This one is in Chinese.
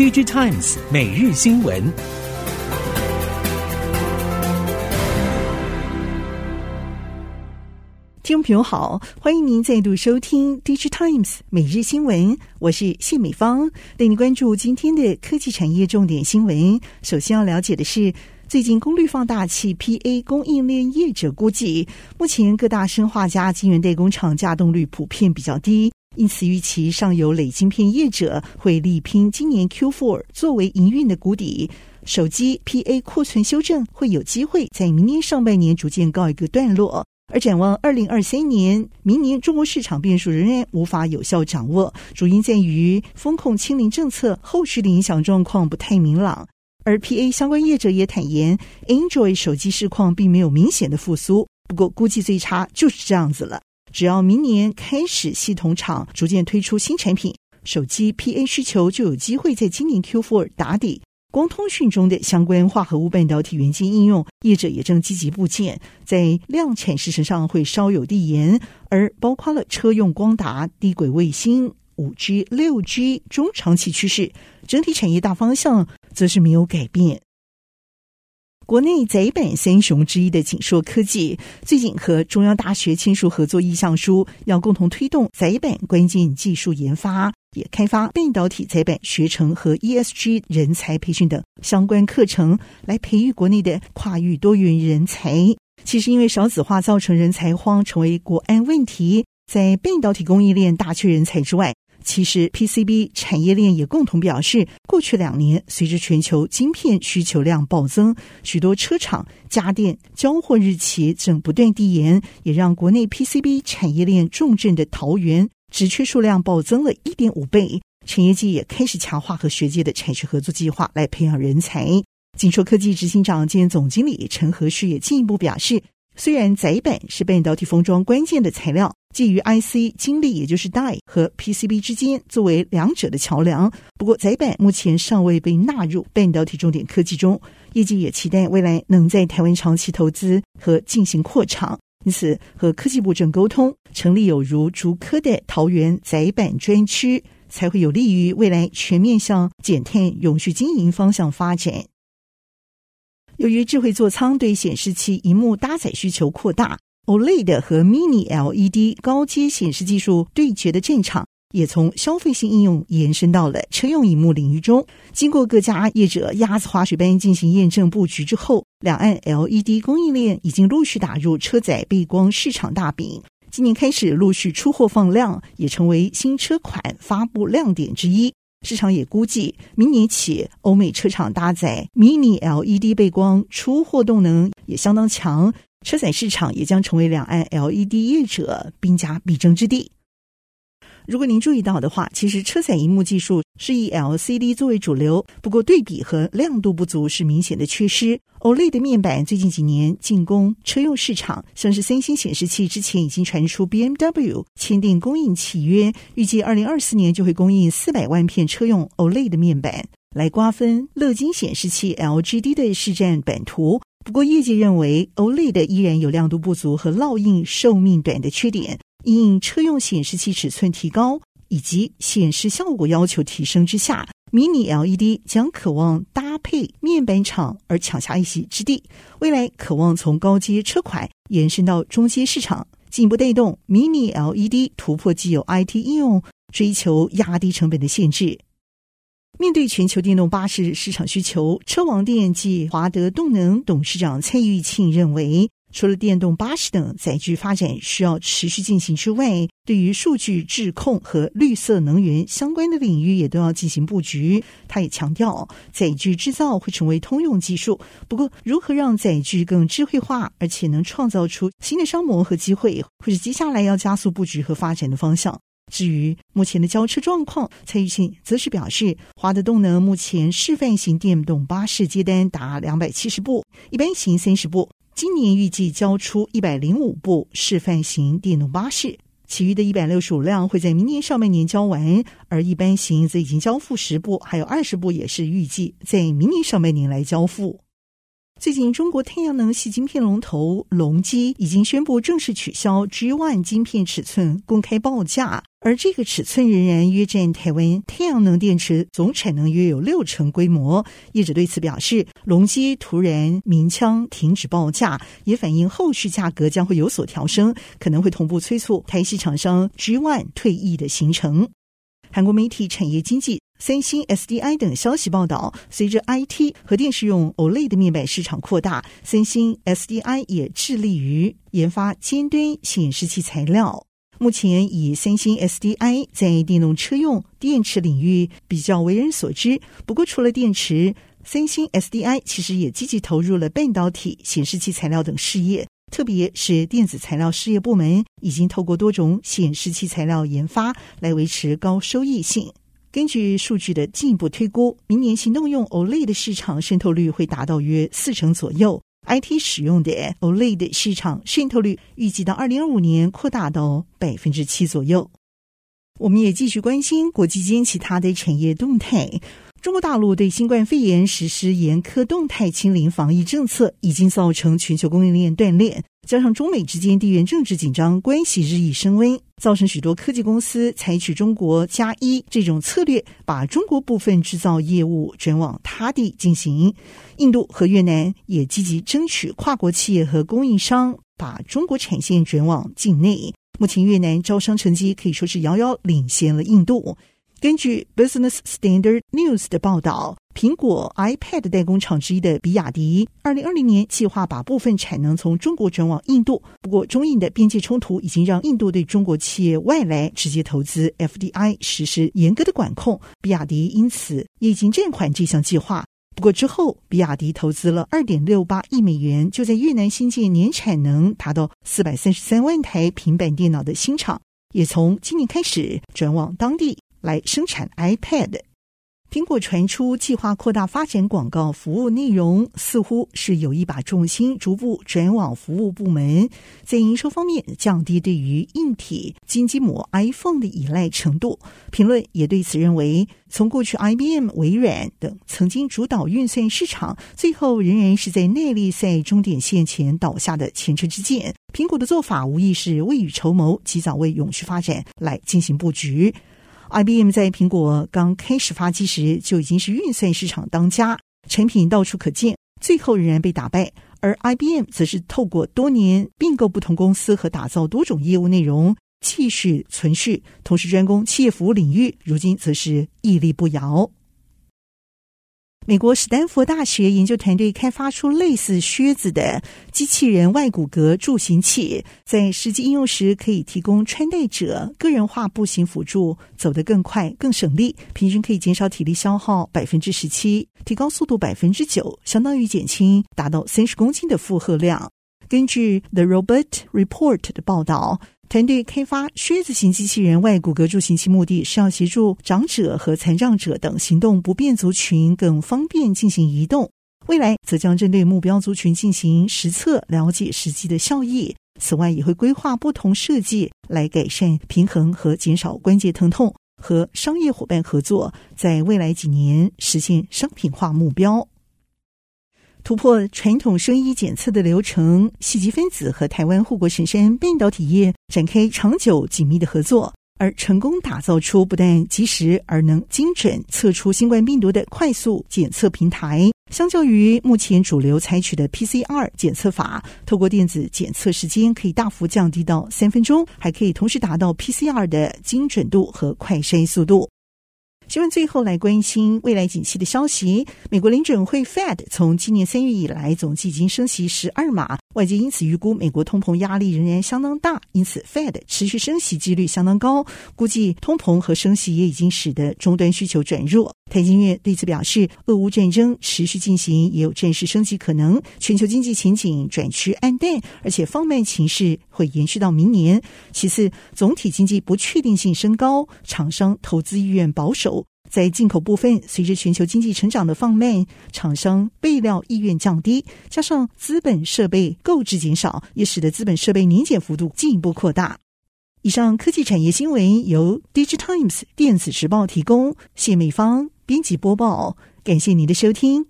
DG Times 每日新闻。听众朋友好，欢迎您再度收听 Digitimes 每日新闻，我是谢美芳，带您关注今天的科技产业重点新闻。首先要了解的是，最近功率放大器 PA 供应链业者估计，目前各大生化家晶圆代工厂稼动率普遍比较低，因此预期上游累晶片业者会力拼今年 Q4 作为营运的谷底，手机 PA 库存修正会有机会在明年上半年逐渐告一个段落。而展望二零二三年，明年中国市场变数仍然无法有效掌握，主因在于风控清零政策后续的影响状况不太明朗。而 PA 相关业者也坦言，Android 手机市况并没有明显的复苏，不过估计最差就是这样子了。只要明年开始系统厂逐渐推出新产品，手机 PA 需求就有机会在今年 Q4 打底。光通讯中的相关化合物半导体元件应用，业者也正积极布建，在量产事实上会稍有递延，而包括了车用光达、低轨卫星、五 G、六 G 中长期趋势，整体产业大方向则是没有改变。国内载板三雄之一的景硕科技，最近和中央大学签署合作意向书，要共同推动载板关键技术研发，也开发半导体载板学程和 ESG 人才培训等相关课程，来培育国内的跨域多元人才。其实，因为少子化造成人才荒成为国安问题，在半导体供应链大缺人才之外。其实，PCB 产业链也共同表示，过去两年随着全球晶片需求量暴增，许多车厂、家电交货日期正不断递延，也让国内 PCB 产业链重镇的桃园职缺数量暴增了一点五倍。产业界也开始强化和学界的产学合作计划来培养人才。锦硕科技执行长兼总经理陈和旭也进一步表示。虽然载板是半导体封装关键的材料，介于 IC 晶粒，也就是 Die 和 PCB 之间，作为两者的桥梁。不过，载板目前尚未被纳入半导体重点科技中，业界也期待未来能在台湾长期投资和进行扩厂。因此，和科技部正沟通，成立有如竹科的桃园载板专区，才会有利于未来全面向减碳、永续经营方向发展。由于智慧座舱对显示器荧幕搭载需求扩大，OLED 和 Mini LED 高阶显示技术对决的战场，也从消费性应用延伸到了车用荧幕领域中。经过各家业者鸭子划水般进行验证布局之后，两岸 LED 供应链已经陆续打入车载背光市场大饼。今年开始陆续出货放量，也成为新车款发布亮点之一。市场也估计，明年起，欧美车厂搭载 Mini LED 背光出货动能也相当强，车载市场也将成为两岸 LED 业者兵家必争之地。如果您注意到的话，其实车载荧幕技术是以 LCD 作为主流，不过对比和亮度不足是明显的缺失。OLED 面板最近几年进攻车用市场，像是三星显示器之前已经传出 BMW 签订供应契约，预计二零二四年就会供应四百万片车用 OLED 面板，来瓜分乐金显示器 LGD 的市占版图。不过业界认为 OLED 依然有亮度不足和烙印寿命短的缺点。因车用显示器尺寸提高以及显示效果要求提升之下，Mini LED 将渴望搭配面板厂而抢下一席之地。未来渴望从高阶车款延伸到中阶市场，进一步带动 Mini LED 突破既有 IT 应用，追求压低成本的限制。面对全球电动巴士市场需求，车王电及华德动能董事长蔡玉庆认为。除了电动巴士等载具发展需要持续进行之外，对于数据智控和绿色能源相关的领域也都要进行布局。他也强调，载具制造会成为通用技术，不过如何让载具更智慧化，而且能创造出新的商模和机会，会是接下来要加速布局和发展的方向。至于目前的交车状况，蔡玉庆则是表示，华德动能目前示范型电动巴士接单达两百七十部，一般型三十部。今年预计交出一百零五部示范型电动巴士，其余的一百六十五辆会在明年上半年交完，而一般型则已经交付十部，还有二十部也是预计在明年上半年来交付。最近，中国太阳能系晶片龙头隆基已经宣布正式取消 G One 晶片尺寸公开报价，而这个尺寸仍然约占台湾太阳能电池总产能约有六成规模。业者对此表示，隆基突然鸣枪停止报价，也反映后续价格将会有所调升，可能会同步催促台系厂商 G One 退役的行程。韩国媒体产业经济、三星、SDI 等消息报道，随着 IT 和电视用 OLED 面板市场扩大，三星、SDI 也致力于研发尖端显示器材料。目前，以三星 SDI 在电动车用电池领域比较为人所知。不过，除了电池，三星 SDI 其实也积极投入了半导体、显示器材料等事业。特别是电子材料事业部门，已经透过多种显示器材料研发来维持高收益性。根据数据的进一步推估，明年行动用 OLED 的市场渗透率会达到约四成左右；IT 使用的 OLED 市场渗透率预计到二零二五年扩大到百分之七左右。我们也继续关心国际间其他的产业动态。中国大陆对新冠肺炎实施严苛动态清零防疫政策，已经造成全球供应链断裂，加上中美之间地缘政治紧张，关系日益升温，造成许多科技公司采取“中国加一”这种策略，把中国部分制造业务转往他地进行。印度和越南也积极争取跨国企业和供应商把中国产线转往境内。目前，越南招商成绩可以说是遥遥领先了印度。根据 Business Standard News 的报道，苹果 iPad 代工厂之一的比亚迪，二零二零年计划把部分产能从中国转往印度。不过，中印的边界冲突已经让印度对中国企业外来直接投资 FDI 实施严格的管控，比亚迪因此也已经暂缓这项计划。不过之后，比亚迪投资了二点六八亿美元，就在越南新建年产能达到四百三十三万台平板电脑的新厂，也从今年开始转往当地。来生产 iPad。苹果传出计划扩大发展广告服务内容，似乎是有意把重心逐步转往服务部门，在营收方面降低对于硬体金基膜 iPhone 的依赖程度。评论也对此认为，从过去 IBM、微软等曾经主导运算市场，最后仍然是在耐力赛终点线前倒下的前车之鉴。苹果的做法无疑是未雨绸缪，及早为永续发展来进行布局。IBM 在苹果刚开始发迹时就已经是运算市场当家，产品到处可见，最后仍然被打败。而 IBM 则是透过多年并购不同公司和打造多种业务内容，继续存续，同时专攻企业服务领域，如今则是屹立不摇。美国史丹佛大学研究团队开发出类似靴子的机器人外骨骼助行器，在实际应用时可以提供穿戴者个人化步行辅助，走得更快、更省力，平均可以减少体力消耗百分之十七，提高速度百分之九，相当于减轻达到三十公斤的负荷量。根据 The Robot Report 的报道。团队开发靴子型机器人外骨骼助行器，目的是要协助长者和残障者等行动不便族群更方便进行移动。未来则将针对目标族群进行实测，了解实际的效益。此外，也会规划不同设计来改善平衡和减少关节疼痛，和商业伙伴合作，在未来几年实现商品化目标。突破传统生医检测的流程，矽积分子和台湾护国神山半导体业展开长久紧密的合作，而成功打造出不但及时而能精准测出新冠病毒的快速检测平台。相较于目前主流采取的 PCR 检测法，透过电子检测时间可以大幅降低到三分钟，还可以同时达到 PCR 的精准度和快筛速度。新闻最后来关心未来景气的消息。美国联准会 Fed 从今年三月以来，总计已经升息十二码，外界因此预估美国通膨压力仍然相当大，因此 Fed 持续升息几率相当高。估计通膨和升息也已经使得终端需求转弱。台经院对此表示，俄乌战争持续进行，也有战事升级可能，全球经济前景转趋暗淡，而且放慢情势会延续到明年。其次，总体经济不确定性升高，厂商投资意愿保守。在进口部分，随着全球经济成长的放慢，厂商备料意愿降低，加上资本设备购置减少，也使得资本设备年减幅度进一步扩大。以上科技产业新闻由 DigiTimes 电子时报提供，谢美芳编辑播报，感谢您的收听。